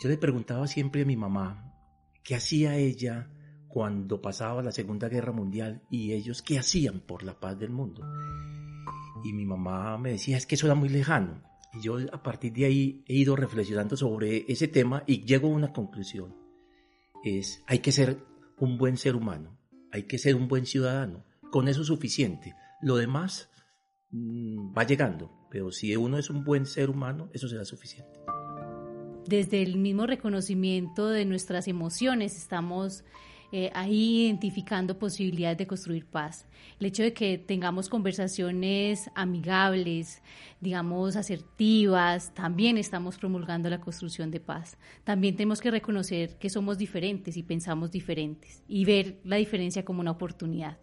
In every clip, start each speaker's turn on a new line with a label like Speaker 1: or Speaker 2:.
Speaker 1: yo le preguntaba siempre a mi mamá qué hacía ella cuando pasaba la Segunda Guerra Mundial y ellos qué hacían por la paz del mundo. Y mi mamá me decía, es que eso era muy lejano. Y yo a partir de ahí he ido reflexionando sobre ese tema y llego a una conclusión. Es, hay que ser un buen ser humano, hay que ser un buen ciudadano. Con eso es suficiente. Lo demás mm, va llegando, pero si uno es un buen ser humano, eso será suficiente.
Speaker 2: Desde el mismo reconocimiento de nuestras emociones estamos eh, ahí identificando posibilidades de construir paz. El hecho de que tengamos conversaciones amigables, digamos, asertivas, también estamos promulgando la construcción de paz. También tenemos que reconocer que somos diferentes y pensamos diferentes y ver la diferencia como una oportunidad.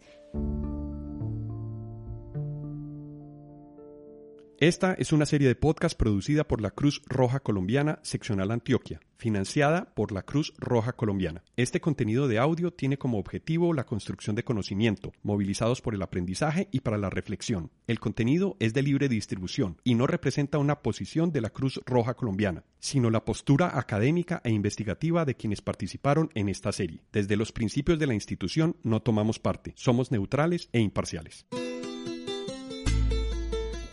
Speaker 3: Esta es una serie de podcast producida por la Cruz Roja Colombiana Seccional Antioquia, financiada por la Cruz Roja Colombiana. Este contenido de audio tiene como objetivo la construcción de conocimiento, movilizados por el aprendizaje y para la reflexión. El contenido es de libre distribución y no representa una posición de la Cruz Roja Colombiana, sino la postura académica e investigativa de quienes participaron en esta serie. Desde los principios de la institución no tomamos parte, somos neutrales e imparciales.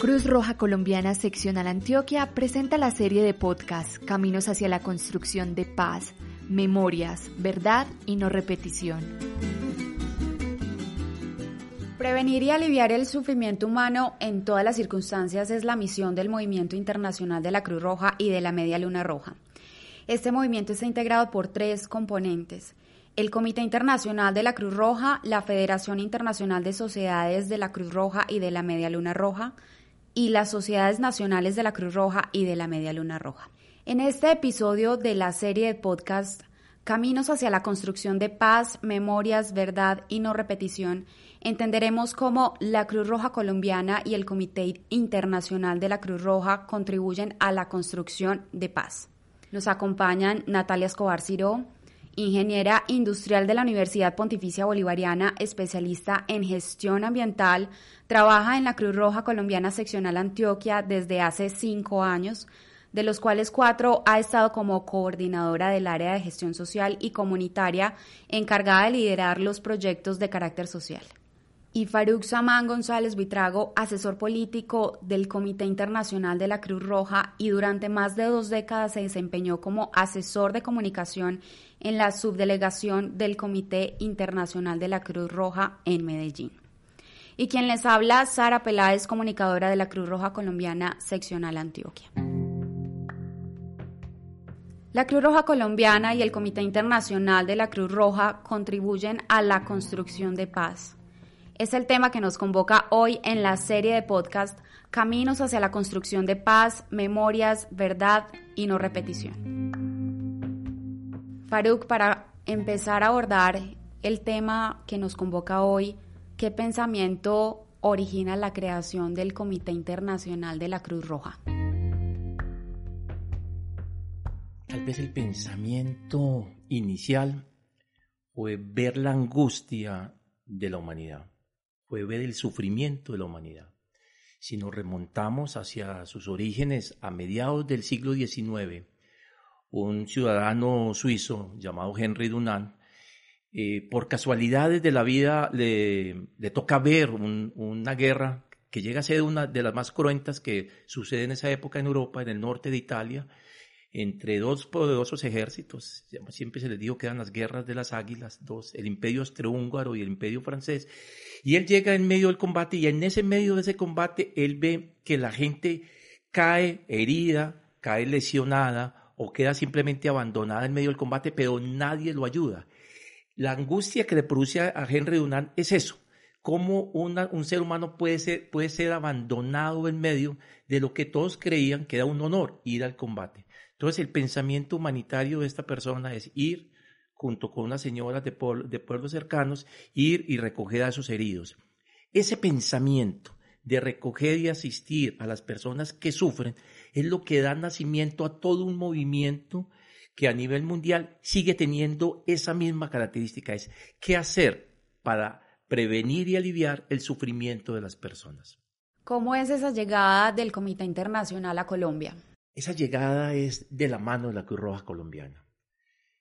Speaker 4: Cruz Roja Colombiana Seccional Antioquia presenta la serie de podcast Caminos hacia la construcción de paz, memorias, verdad y no repetición.
Speaker 5: Prevenir y aliviar el sufrimiento humano en todas las circunstancias es la misión del Movimiento Internacional de la Cruz Roja y de la Media Luna Roja. Este movimiento está integrado por tres componentes. El Comité Internacional de la Cruz Roja, la Federación Internacional de Sociedades de la Cruz Roja y de la Media Luna Roja, y las sociedades nacionales de la Cruz Roja y de la Media Luna Roja. En este episodio de la serie de podcast Caminos hacia la construcción de paz, memorias, verdad y no repetición, entenderemos cómo la Cruz Roja colombiana y el Comité Internacional de la Cruz Roja contribuyen a la construcción de paz. Nos acompañan Natalia Escobar Ciro, ingeniera industrial de la Universidad Pontificia Bolivariana, especialista en gestión ambiental, trabaja en la Cruz Roja Colombiana Seccional Antioquia desde hace cinco años, de los cuales cuatro ha estado como coordinadora del área de gestión social y comunitaria encargada de liderar los proyectos de carácter social y Faruk Samán González Vitrago, asesor político del Comité Internacional de la Cruz Roja y durante más de dos décadas se desempeñó como asesor de comunicación en la subdelegación del Comité Internacional de la Cruz Roja en Medellín. Y quien les habla, Sara Peláez, comunicadora de la Cruz Roja Colombiana, seccional Antioquia. La Cruz Roja Colombiana y el Comité Internacional de la Cruz Roja contribuyen a la construcción de paz es el tema que nos convoca hoy en la serie de podcast Caminos hacia la construcción de paz, memorias, verdad y no repetición. Faruk, para empezar a abordar el tema que nos convoca hoy, ¿qué pensamiento origina la creación del Comité Internacional de la Cruz Roja?
Speaker 1: Tal vez el pensamiento inicial fue ver la angustia de la humanidad puede ver el sufrimiento de la humanidad. Si nos remontamos hacia sus orígenes a mediados del siglo XIX, un ciudadano suizo llamado Henry Dunant, eh, por casualidades de la vida le, toca ver una guerra que llega a ser una de las más cruentas que sucede en esa época en Europa, en el norte de Italia, entre dos poderosos ejércitos, siempre se les dijo que eran las guerras de las águilas, dos, el imperio austrohúngaro y el imperio francés, y él llega en medio del combate y en ese medio de ese combate él ve que la gente cae herida, cae lesionada o queda simplemente abandonada en medio del combate, pero nadie lo ayuda. La angustia que le produce a Henry Dunant es eso, cómo un ser humano puede ser, puede ser abandonado en medio de lo que todos creían que era un honor, ir al combate. Entonces el pensamiento humanitario de esta persona es ir junto con unas señoras de, pueblos cercanos, ir y recoger a esos heridos. Ese pensamiento de recoger y asistir a las personas que sufren es lo que da nacimiento a todo un movimiento que a nivel mundial sigue teniendo esa misma característica, es qué hacer para prevenir y aliviar el sufrimiento de las personas.
Speaker 5: ¿Cómo es esa llegada del Comité Internacional a Colombia?
Speaker 1: Esa llegada es de la mano de la Cruz Roja Colombiana.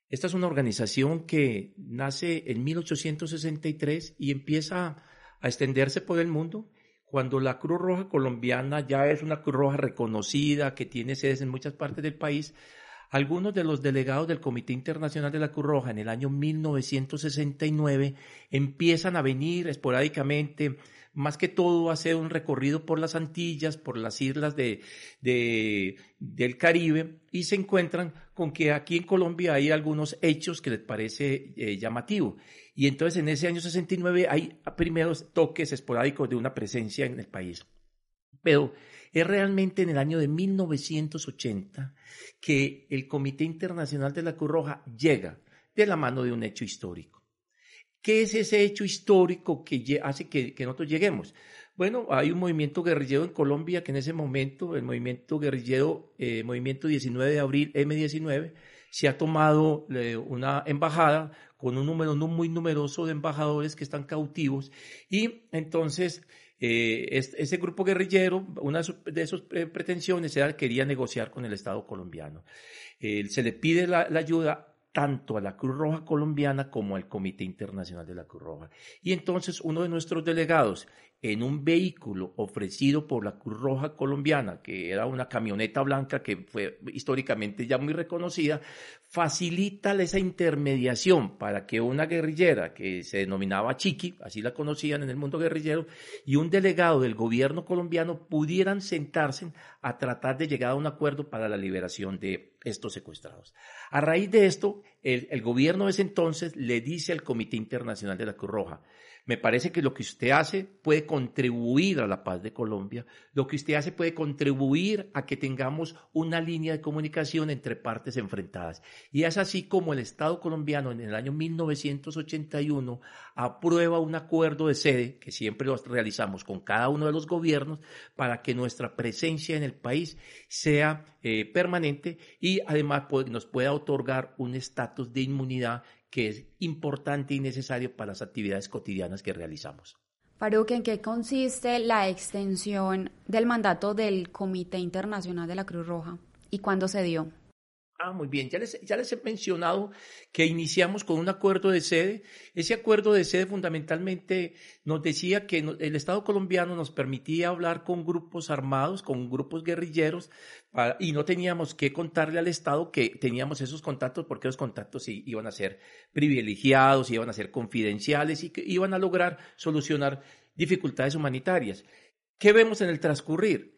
Speaker 1: Esta es una organización que nace en 1863 y empieza a extenderse por el mundo cuando la Cruz Roja Colombiana ya es una Cruz Roja reconocida, que tiene sedes en muchas partes del país, algunos de los delegados del Comité Internacional de la Cruz Roja en el año 1969 empiezan a venir esporádicamente, más que todo hacer un recorrido por las Antillas, por las islas de, del Caribe, y se encuentran con que aquí en Colombia hay algunos hechos que les parece eh, llamativo. Y entonces en ese año 69 hay primeros toques esporádicos de una presencia en el país. Pero es realmente en el año de 1980 que el Comité Internacional de la Cruz Roja llega de la mano de un hecho histórico. ¿Qué es ese hecho histórico que hace que, nosotros lleguemos? Bueno, hay un movimiento guerrillero en Colombia que en ese momento, el movimiento guerrillero, eh, movimiento 19 de abril, M19, se ha tomado eh, una embajada con un número muy numeroso de embajadores que están cautivos y entonces eh, ese grupo guerrillero, una de sus eh, pretensiones era que quería negociar con el Estado colombiano. se le pide la, ayuda tanto a la Cruz Roja colombiana como al Comité Internacional de la Cruz Roja. Y entonces uno de nuestros delegados, en un vehículo ofrecido por la Cruz Roja colombiana, que era una camioneta blanca que fue históricamente ya muy reconocida, facilita esa intermediación para que una guerrillera que se denominaba Chiqui, así la conocían en el mundo guerrillero, y un delegado del gobierno colombiano pudieran sentarse a tratar de llegar a un acuerdo para la liberación de estos secuestrados. A raíz de esto, el, gobierno de ese entonces le dice al Comité Internacional de la Cruz Roja, me parece que lo que usted hace puede contribuir a la paz de Colombia, lo que usted hace puede contribuir a que tengamos una línea de comunicación entre partes enfrentadas. Y es así como el Estado colombiano en el año 1981 aprueba un acuerdo de sede, que siempre lo realizamos con cada uno de los gobiernos, para que nuestra presencia en el país sea eh, permanente y además nos pueda otorgar un estatus de inmunidad que es importante y necesario para las actividades cotidianas que realizamos.
Speaker 5: Faruk, ¿en qué consiste la extensión del mandato del Comité Internacional de la Cruz Roja y cuándo se dio?
Speaker 1: Ah, muy bien. Ya les, ya les he mencionado que iniciamos con un acuerdo de sede. Ese acuerdo de sede fundamentalmente nos decía que el Estado colombiano nos permitía hablar con grupos armados, con grupos guerrilleros, y no teníamos que contarle al Estado que teníamos esos contactos porque los contactos iban a ser privilegiados, iban a ser confidenciales y que iban a lograr solucionar dificultades humanitarias. ¿Qué vemos en el transcurrir?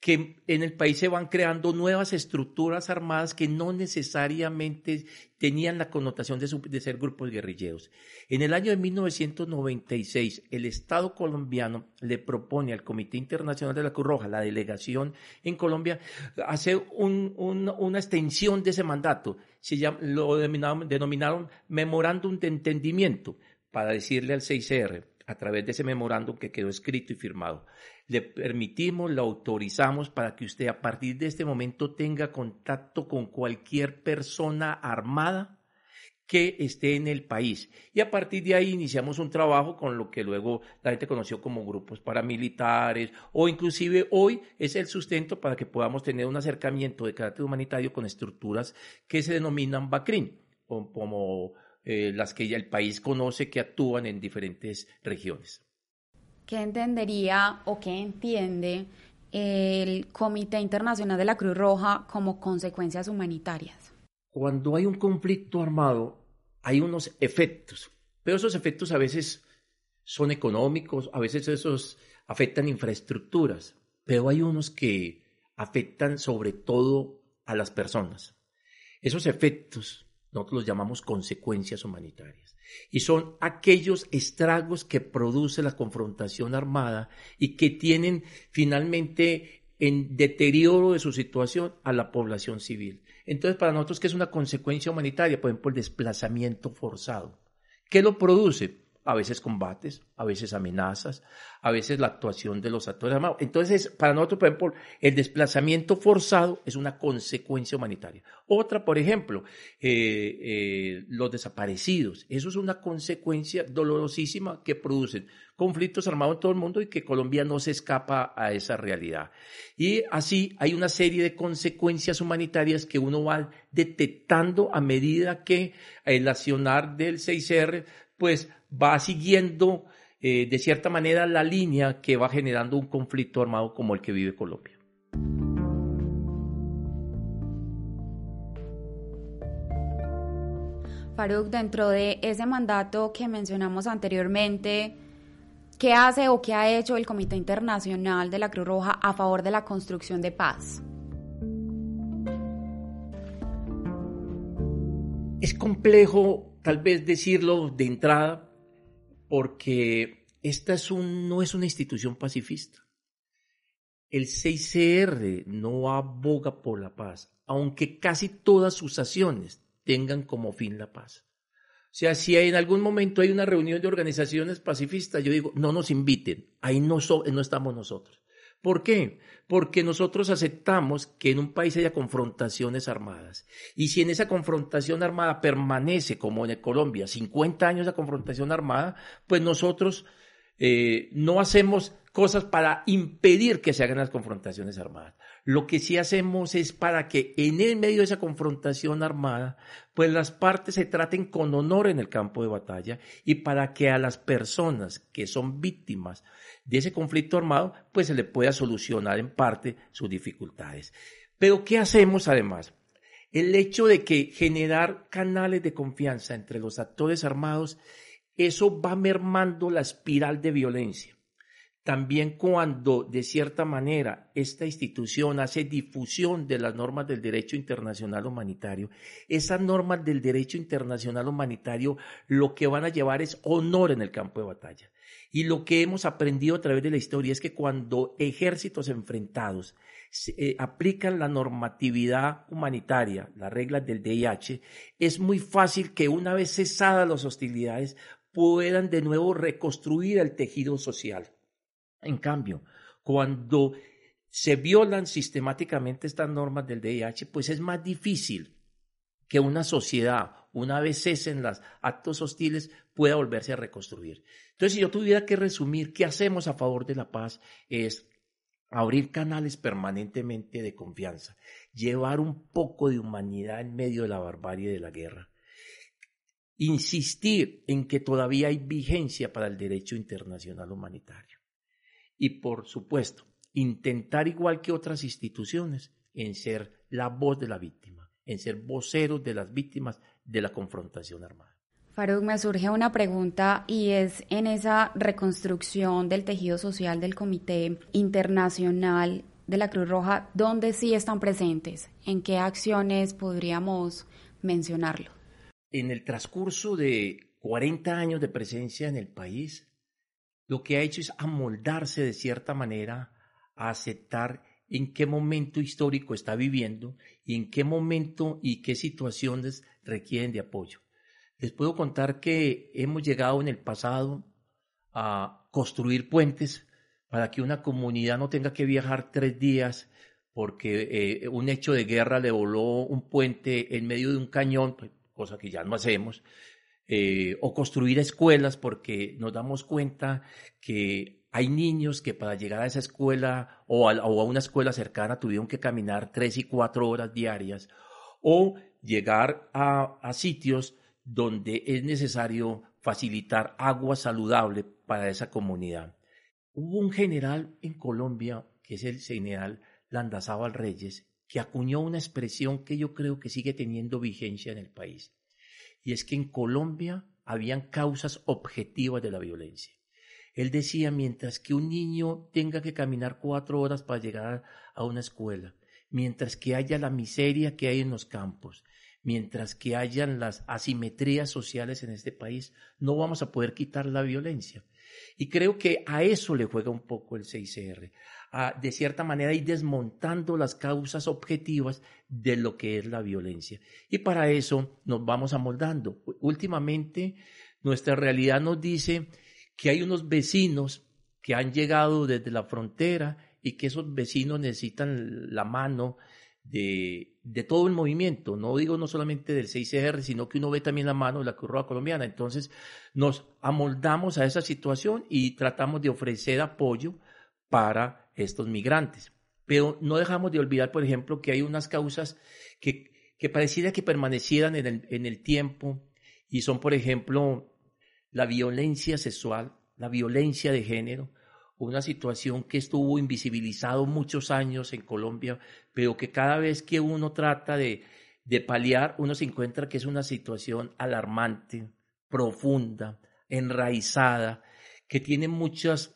Speaker 1: Que en el país se van creando nuevas estructuras armadas que no necesariamente tenían la connotación de, ser grupos guerrilleros. En el año de 1996, el Estado colombiano le propone al Comité Internacional de la Cruz Roja, la delegación en Colombia, hacer una extensión de ese mandato. Se lo denominaron, denominaron memorándum de entendimiento para decirle al 6R, a través de ese memorándum que quedó escrito y firmado le permitimos, le autorizamos para que usted a partir de este momento tenga contacto con cualquier persona armada que esté en el país. Y a partir de ahí iniciamos un trabajo con lo que luego la gente conoció como grupos paramilitares o inclusive hoy es el sustento para que podamos tener un acercamiento de carácter humanitario con estructuras que se denominan BACRIN, como eh, las que ya el país conoce que actúan en diferentes regiones.
Speaker 5: ¿Qué entendería o qué entiende el Comité Internacional de la Cruz Roja como consecuencias humanitarias?
Speaker 1: Cuando hay un conflicto armado, hay unos efectos, pero esos efectos a veces son económicos, a veces esos afectan infraestructuras, pero hay unos que afectan sobre todo a las personas. Esos efectos nosotros los llamamos consecuencias humanitarias. Y son aquellos estragos que produce la confrontación armada y que tienen finalmente en deterioro de su situación a la población civil. Entonces, para nosotros, ¿qué es una consecuencia humanitaria? Por ejemplo, el desplazamiento forzado. ¿Qué lo produce? A veces combates, a veces amenazas, a veces la actuación de los actores armados. Entonces, para nosotros, por ejemplo, el desplazamiento forzado es una consecuencia humanitaria. Otra, por ejemplo, eh, eh, los desaparecidos. Eso es una consecuencia dolorosísima que producen conflictos armados en todo el mundo y que Colombia no se escapa a esa realidad. Y así hay una serie de consecuencias humanitarias que uno va detectando a medida que el accionar del 6R pues va siguiendo eh, de cierta manera la línea que va generando un conflicto armado como el que vive Colombia.
Speaker 5: Faruk, dentro de ese mandato que mencionamos anteriormente, ¿Qué hace o qué ha hecho el Comité Internacional de la Cruz Roja a favor de la construcción de paz?
Speaker 1: Es complejo tal vez decirlo de entrada porque esta es un, no es una institución pacifista. El 6CR no aboga por la paz, aunque casi todas sus acciones tengan como fin la paz. O sea, si en algún momento hay una reunión de organizaciones pacifistas, yo digo, no nos inviten, ahí no, no estamos nosotros. ¿Por qué? Porque nosotros aceptamos que en un país haya confrontaciones armadas. Y si en esa confrontación armada permanece, como en Colombia, 50 años de confrontación armada, pues nosotros eh, no hacemos cosas para impedir que se hagan las confrontaciones armadas. Lo que sí hacemos es para que en el medio de esa confrontación armada, pues las partes se traten con honor en el campo de batalla y para que a las personas que son víctimas de ese conflicto armado, pues se le pueda solucionar en parte sus dificultades. Pero ¿qué hacemos además? El hecho de que generar canales de confianza entre los actores armados, eso va mermando la espiral de violencia también cuando de cierta manera esta institución hace difusión de las normas del derecho internacional humanitario, esas normas del derecho internacional humanitario lo que van a llevar es honor en el campo de batalla. Y lo que hemos aprendido a través de la historia es que cuando ejércitos enfrentados eh, aplican la normatividad humanitaria, las reglas del DIH, es muy fácil que una vez cesadas las hostilidades puedan de nuevo reconstruir el tejido social. En cambio, cuando se violan sistemáticamente estas normas del DIH, pues es más difícil que una sociedad, una vez cesen los actos hostiles, pueda volverse a reconstruir. Entonces, si yo tuviera que resumir qué hacemos a favor de la paz, es abrir canales permanentemente de confianza, llevar un poco de humanidad en medio de la barbarie de la guerra, insistir en que todavía hay vigencia para el derecho internacional humanitario y por supuesto, intentar igual que otras instituciones en ser la voz de la víctima, en ser voceros de las víctimas de la confrontación armada.
Speaker 5: Faruk, me surge una pregunta y es en esa reconstrucción del tejido social del Comité Internacional de la Cruz Roja, ¿dónde sí están presentes? ¿En qué acciones podríamos mencionarlo?
Speaker 1: En el transcurso de 40 años de presencia en el país, lo que ha hecho es amoldarse de cierta manera a aceptar en qué momento histórico está viviendo y en qué momento y qué situaciones requieren de apoyo. Les puedo contar que hemos llegado en el pasado a construir puentes para que una comunidad no tenga que viajar tres días porque eh, un hecho de guerra le voló un puente en medio de un cañón, pues, cosa que ya no hacemos, eh, o construir escuelas porque nos damos cuenta que hay niños que para llegar a esa escuela o a, una escuela cercana tuvieron que caminar tres y cuatro horas diarias o llegar a, sitios donde es necesario facilitar agua saludable para esa comunidad. Hubo un general en Colombia, que es el general Landazábal Reyes, que acuñó una expresión que yo creo que sigue teniendo vigencia en el país y es que en Colombia habían causas objetivas de la violencia. Él decía, mientras que un niño tenga que caminar cuatro horas para llegar a una escuela, mientras que haya la miseria que hay en los campos, mientras que hayan las asimetrías sociales en este país, no vamos a poder quitar la violencia. Y creo que a eso le juega un poco el 6R, de cierta manera ir desmontando las causas objetivas de lo que es la violencia. Y para eso nos vamos amoldando. Últimamente Nuestra realidad nos dice que hay unos vecinos que han llegado desde la frontera y que esos vecinos necesitan la mano de, de todo el movimiento. No digo no solamente del 6CR, sino que uno ve también la mano de la Cruz Colombiana. Entonces nos amoldamos a esa situación y tratamos de ofrecer apoyo para estos migrantes. Pero no dejamos de olvidar, por ejemplo, que hay unas causas que, que pareciera que permanecieran en el, en el tiempo y son, por ejemplo, la violencia sexual, la violencia de género, una situación que estuvo invisibilizado muchos años en Colombia, pero que cada vez que uno trata de, de paliar, uno se encuentra que es una situación alarmante, profunda, enraizada, que tiene muchas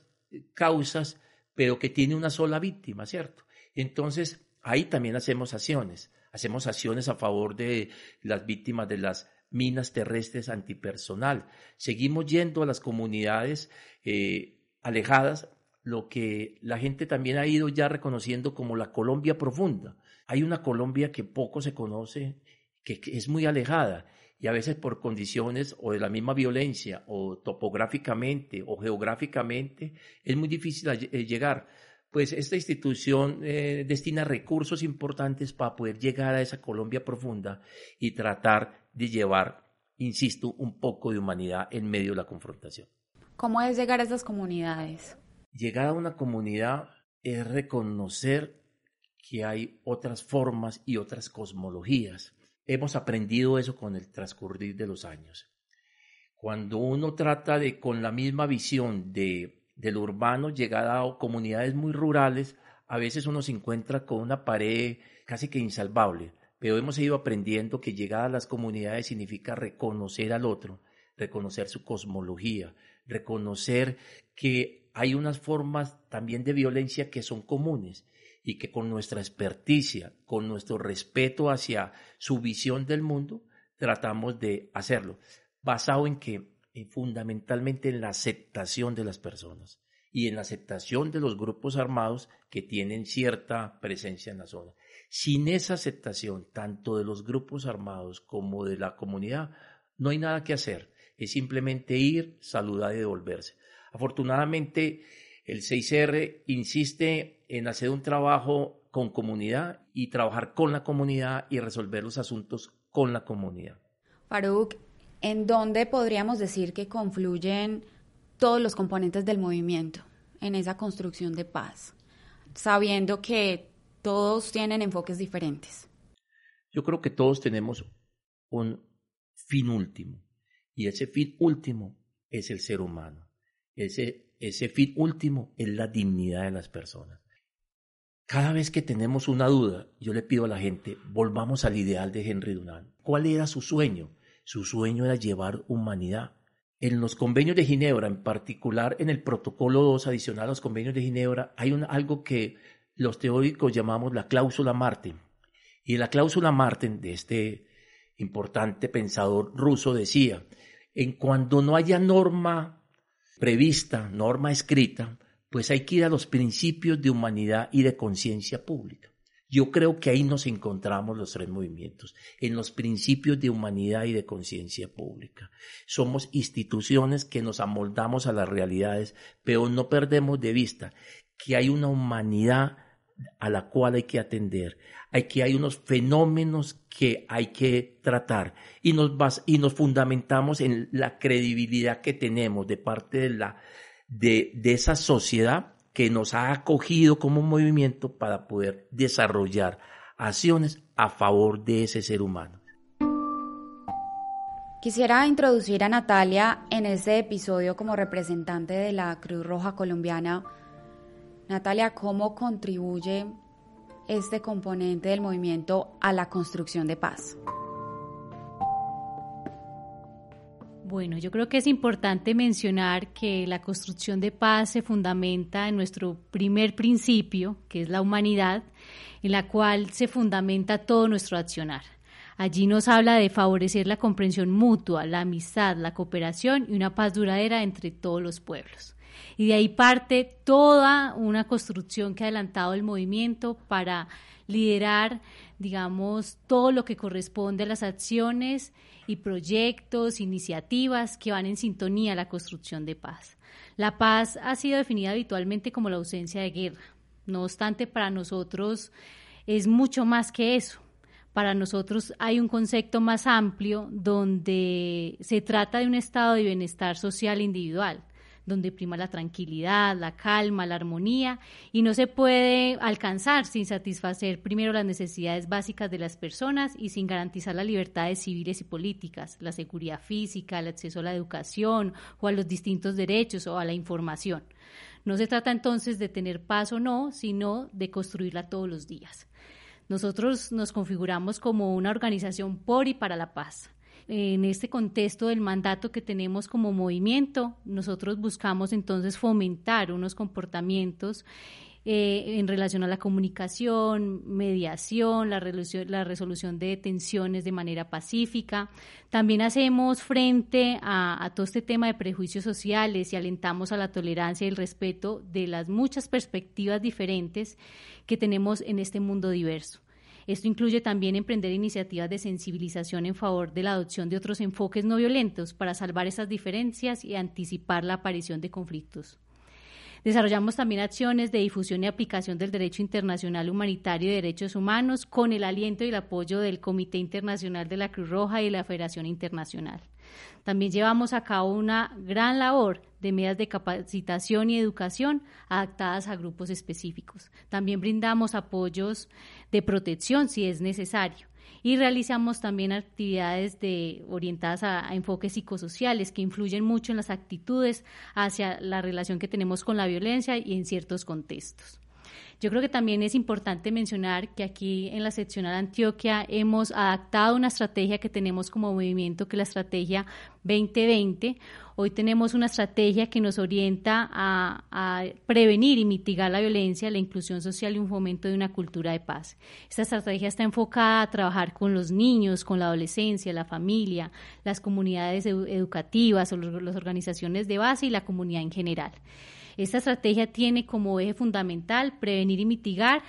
Speaker 1: causas, pero que tiene una sola víctima, ¿cierto? Entonces, ahí también hacemos acciones, hacemos acciones a favor de las víctimas de las minas terrestres antipersonal. Seguimos yendo a las comunidades eh, alejadas, lo que la gente también ha ido ya reconociendo como la Colombia profunda. Hay una Colombia que poco se conoce, que, es muy alejada y a veces por condiciones o de la misma violencia o topográficamente o geográficamente es muy difícil eh, llegar. Pues esta institución eh, destina recursos importantes para poder llegar a esa Colombia profunda y tratar de llevar, insisto, un poco de humanidad en medio de la confrontación.
Speaker 5: ¿Cómo es llegar a esas comunidades?
Speaker 1: Llegar a una comunidad es reconocer que hay otras formas y otras cosmologías. Hemos aprendido eso con el transcurrir de los años. Cuando uno trata de, con la misma visión de, del urbano, llegar a comunidades muy rurales, a veces uno se encuentra con una pared casi que insalvable, pero hemos ido aprendiendo que llegar a las comunidades significa reconocer al otro, reconocer su cosmología, reconocer que hay unas formas también de violencia que son comunes y que con nuestra experticia, con nuestro respeto hacia su visión del mundo, tratamos de hacerlo, basado en que eh, fundamentalmente en la aceptación de las personas y en la aceptación de los grupos armados que tienen cierta presencia en la zona. Sin esa aceptación, tanto de los grupos armados como de la comunidad, no hay nada que hacer es simplemente ir, saludar y devolverse. Afortunadamente, el 6R insiste en hacer un trabajo con comunidad y trabajar con la comunidad y resolver los asuntos con la comunidad.
Speaker 5: Faruk, ¿en dónde podríamos decir que confluyen todos los componentes del movimiento en esa construcción de paz, sabiendo que todos tienen enfoques diferentes?
Speaker 1: Yo creo que todos tenemos un fin último. Y ese fin último es el ser humano. Ese, ese fin último es la dignidad de las personas. Cada vez que tenemos una duda, yo le pido a la gente, volvamos al ideal de Henry Dunant. ¿Cuál era su sueño? Su sueño era llevar humanidad. En los convenios de Ginebra, en particular en el protocolo 2 adicional a los convenios de Ginebra, hay algo que los teóricos llamamos la cláusula Martin. Y la cláusula Martin de este importante pensador ruso decía en cuando no haya norma prevista, norma escrita, pues hay que ir a los principios de humanidad y de conciencia pública. Yo creo que ahí nos encontramos los tres movimientos, en los principios de humanidad y de conciencia pública. Somos instituciones que nos amoldamos a las realidades, pero no perdemos de vista que hay una humanidad a la cual hay que atender. Hay que hay unos fenómenos que hay que tratar y nos, y nos fundamentamos en la credibilidad que tenemos de parte de, la, de, de esa sociedad que nos ha acogido como movimiento para poder desarrollar acciones a favor de ese ser humano.
Speaker 5: Quisiera introducir a Natalia en este episodio como representante de la Cruz Roja Colombiana Natalia, ¿cómo contribuye este componente del movimiento a la construcción de paz?
Speaker 2: Bueno, yo creo que es importante mencionar que la construcción de paz se fundamenta en nuestro primer principio, que es la humanidad, en la cual se fundamenta todo nuestro accionar. Allí nos habla de favorecer la comprensión mutua, la amistad, la cooperación y una paz duradera entre todos los pueblos. Y de ahí parte toda una construcción que ha adelantado el movimiento para liderar, digamos, todo lo que corresponde a las acciones y proyectos, iniciativas que van en sintonía a la construcción de paz. La paz ha sido definida habitualmente como la ausencia de guerra. No obstante, para nosotros es mucho más que eso. Para nosotros hay un concepto más amplio donde se trata de un estado de bienestar social individual donde prima la tranquilidad, la calma, la armonía, y no se puede alcanzar sin satisfacer primero las necesidades básicas de las personas y sin garantizar las libertades civiles y políticas, la seguridad física, el acceso a la educación o a los distintos derechos o a la información. No se trata entonces de tener paz o no, sino de construirla todos los días. Nosotros nos configuramos como una organización por y para la paz en este contexto del mandato que tenemos como movimiento, nosotros buscamos entonces fomentar unos comportamientos eh, en relación a la comunicación, mediación, la resolución, la resolución de tensiones de manera pacífica. También hacemos frente a, a, todo este tema de prejuicios sociales y alentamos a la tolerancia y el respeto de las muchas perspectivas diferentes que tenemos en este mundo diverso. Esto incluye también emprender iniciativas de sensibilización en favor de la adopción de otros enfoques no violentos para salvar esas diferencias y anticipar la aparición de conflictos. Desarrollamos también acciones de difusión y aplicación del derecho internacional humanitario y derechos humanos con el aliento y el apoyo del Comité Internacional de la Cruz Roja y la Federación Internacional. También llevamos a cabo una gran labor de medidas de capacitación y educación adaptadas a grupos específicos. También brindamos apoyos de protección si es necesario y realizamos también actividades de, orientadas a, a, enfoques psicosociales que influyen mucho en las actitudes hacia la relación que tenemos con la violencia y en ciertos contextos. Yo creo que también es importante mencionar que aquí en la seccional Antioquia hemos adaptado una estrategia que tenemos como movimiento, que es la estrategia 2020. Hoy tenemos una estrategia que nos orienta a, prevenir y mitigar la violencia, la inclusión social y un fomento de una cultura de paz. Esta estrategia está enfocada a trabajar con los niños, con la adolescencia, la familia, las comunidades educativas, las organizaciones de base y la comunidad en general. Esta estrategia tiene como eje fundamental prevenir y mitigar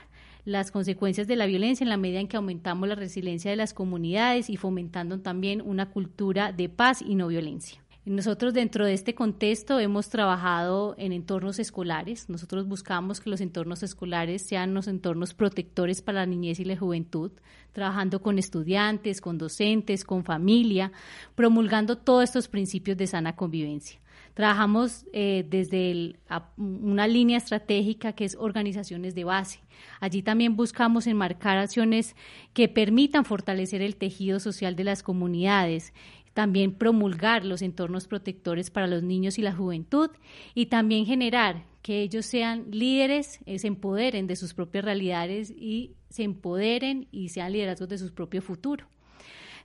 Speaker 2: las consecuencias de la violencia en la medida en que aumentamos la resiliencia de las comunidades y fomentando también una cultura de paz y no violencia. Nosotros dentro de este contexto hemos trabajado en entornos escolares. Nosotros buscamos que los entornos escolares sean los entornos protectores para la niñez y la juventud, trabajando con estudiantes, con docentes, con familia, promulgando todos estos principios de sana convivencia. Trabajamos eh, desde una línea estratégica que es organizaciones de base. Allí también buscamos enmarcar acciones que permitan fortalecer el tejido social de las comunidades, también promulgar los entornos protectores para los niños y la juventud y también generar que ellos sean líderes, eh, se empoderen de sus propias realidades y se empoderen y sean liderazgos de su propio futuro.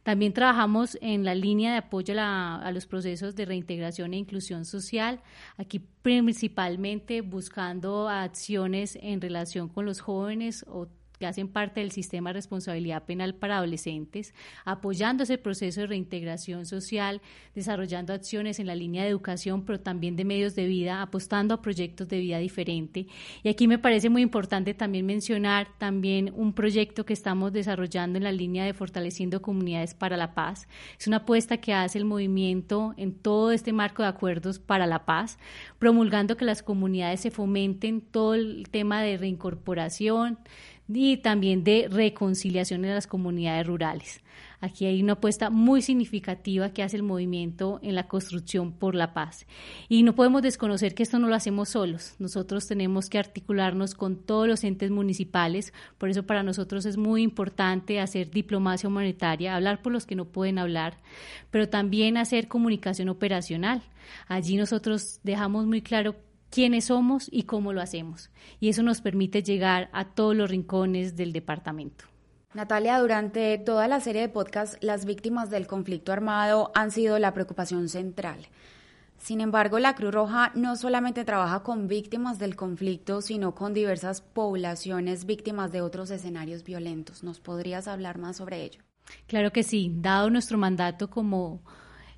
Speaker 2: También trabajamos en la línea de apoyo a, la, los procesos de reintegración e inclusión social, aquí principalmente buscando acciones en relación con los jóvenes o que hacen parte del sistema de responsabilidad penal para adolescentes, apoyando ese proceso de reintegración social, desarrollando acciones en la línea de educación, pero también de medios de vida, apostando a proyectos de vida diferente. Y aquí me parece muy importante también mencionar también un proyecto que estamos desarrollando en la línea de fortaleciendo comunidades para la paz. Es una apuesta que hace el movimiento en todo este marco de acuerdos para la paz, promulgando que las comunidades se fomenten todo el tema de reincorporación, y también de reconciliación en las comunidades rurales. Aquí hay una apuesta muy significativa que hace el movimiento en la construcción por la paz. Y no podemos desconocer que esto no lo hacemos solos. Nosotros tenemos que articularnos con todos los entes municipales. Por eso para nosotros es muy importante hacer diplomacia humanitaria, hablar por los que no pueden hablar, pero también hacer comunicación operacional. Allí nosotros dejamos muy claro quiénes somos y cómo lo hacemos. Y eso nos permite llegar a todos los rincones del departamento.
Speaker 5: Natalia, durante toda la serie de podcasts, las víctimas del conflicto armado han sido la preocupación central. Sin embargo, la Cruz Roja no solamente trabaja con víctimas del conflicto, sino con diversas poblaciones víctimas de otros escenarios violentos. ¿Nos podrías hablar más sobre ello?
Speaker 2: Claro que sí. Dado nuestro mandato como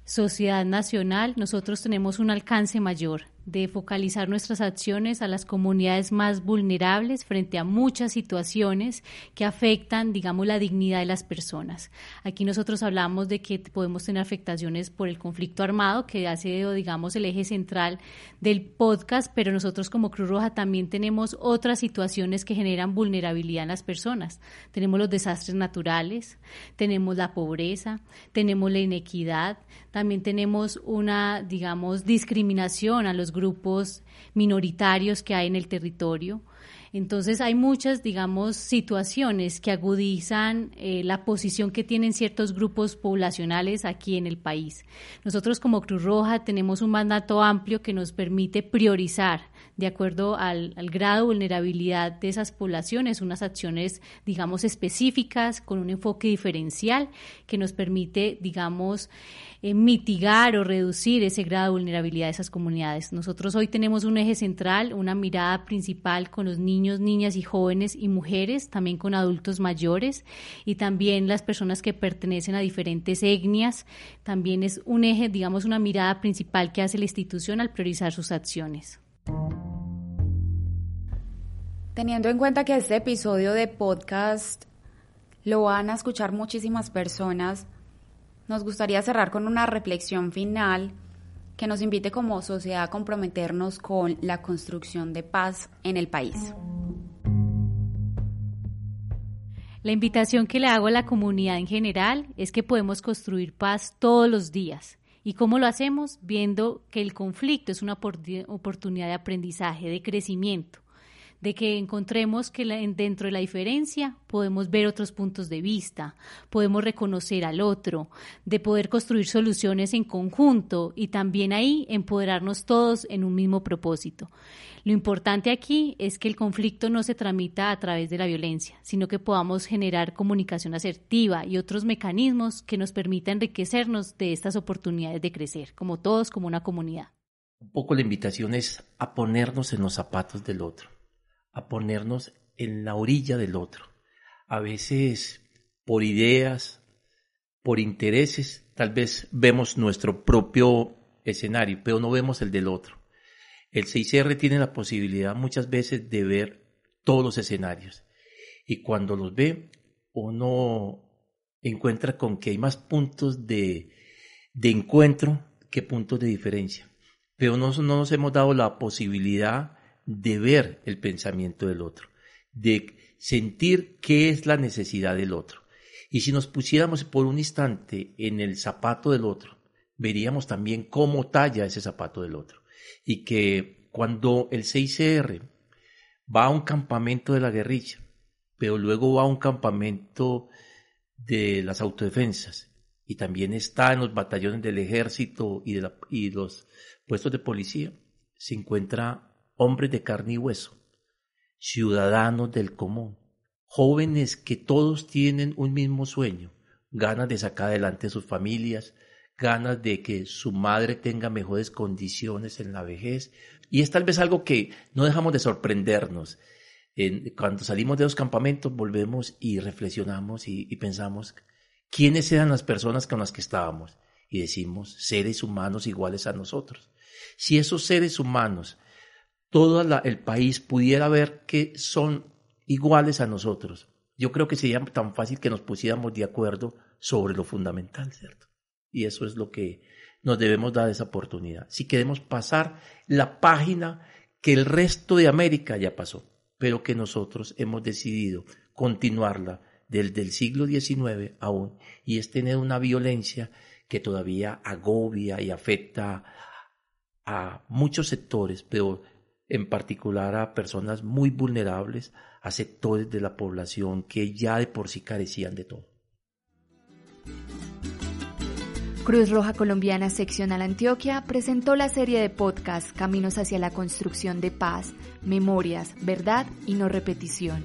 Speaker 2: sociedad nacional, nosotros tenemos un alcance mayor de focalizar nuestras acciones a las comunidades más vulnerables frente a muchas situaciones que afectan, digamos, la dignidad de las personas. Aquí nosotros hablamos de que podemos tener afectaciones por el conflicto armado, que ha sido, digamos, el eje central del podcast, pero nosotros como Cruz Roja también tenemos otras situaciones que generan vulnerabilidad en las personas. Tenemos los desastres naturales, tenemos la pobreza, tenemos la inequidad, también tenemos una, digamos, discriminación a los grupos minoritarios que hay en el territorio. Entonces hay muchas, digamos, situaciones que agudizan eh, la posición que tienen ciertos grupos poblacionales aquí en el país. Nosotros como Cruz Roja tenemos un mandato amplio que nos permite priorizar de acuerdo al, al, grado de vulnerabilidad de esas poblaciones, unas acciones, digamos, específicas con un enfoque diferencial que nos permite, digamos, eh, mitigar o reducir ese grado de vulnerabilidad de esas comunidades. Nosotros hoy tenemos un eje central, una mirada principal con los niños, niñas y jóvenes y mujeres, también con adultos mayores y también las personas que pertenecen a diferentes etnias. También es un eje, digamos, una mirada principal que hace la institución al priorizar sus acciones.
Speaker 5: Teniendo en cuenta que este episodio de podcast lo van a escuchar muchísimas personas, nos gustaría cerrar con una reflexión final que nos invite como sociedad a comprometernos con la construcción de paz en el país.
Speaker 2: La invitación que le hago a la comunidad en general es que podemos construir paz todos los días. ¿Y cómo lo hacemos? Viendo que el conflicto es una oportunidad de aprendizaje, de crecimiento de que encontremos que dentro de la diferencia podemos ver otros puntos de vista, podemos reconocer al otro, de poder construir soluciones en conjunto y también ahí empoderarnos todos en un mismo propósito. Lo importante aquí es que el conflicto no se tramita a través de la violencia, sino que podamos generar comunicación asertiva y otros mecanismos que nos permitan enriquecernos de estas oportunidades de crecer, como todos, como una comunidad.
Speaker 1: Un poco la invitación es a ponernos en los zapatos del otro a ponernos en la orilla del otro. A veces por ideas, por intereses, tal vez vemos nuestro propio escenario, pero no vemos el del otro. El 6R tiene la posibilidad muchas veces de ver todos los escenarios y cuando los ve uno encuentra con que hay más puntos de, de encuentro que puntos de diferencia. Pero no, no nos hemos dado la posibilidad de ver el pensamiento del otro, de sentir qué es la necesidad del otro. Y si nos pusiéramos por un instante en el zapato del otro, veríamos también cómo talla ese zapato del otro. Y que cuando el 6CR va a un campamento de la guerrilla, pero luego va a un campamento de las autodefensas y también está en los batallones del ejército y, de y los puestos de policía, se encuentra hombres de carne y hueso, ciudadanos del común, jóvenes que todos tienen un mismo sueño, ganas de sacar adelante sus familias, ganas de que su madre tenga mejores condiciones en la vejez. Y es tal vez algo que no dejamos de sorprendernos. cuando salimos de los campamentos volvemos y reflexionamos y, y pensamos quiénes eran las personas con las que estábamos. Y decimos seres humanos iguales a nosotros. Si esos seres humanos todo el país pudiera ver que son iguales a nosotros, yo creo que sería tan fácil que nos pusiéramos de acuerdo sobre lo fundamental, ¿cierto? Y eso es lo que nos debemos dar esa oportunidad. Si queremos pasar la página que el resto de América ya pasó, pero que nosotros hemos decidido continuarla desde el siglo XIX aún, y es tener una violencia que todavía agobia y afecta a muchos sectores, pero en particular a personas muy vulnerables, a sectores de la población que ya de por sí carecían de todo.
Speaker 4: Cruz Roja Colombiana Seccional Antioquia presentó la serie de podcast Caminos hacia la construcción de paz, memorias, verdad y no repetición.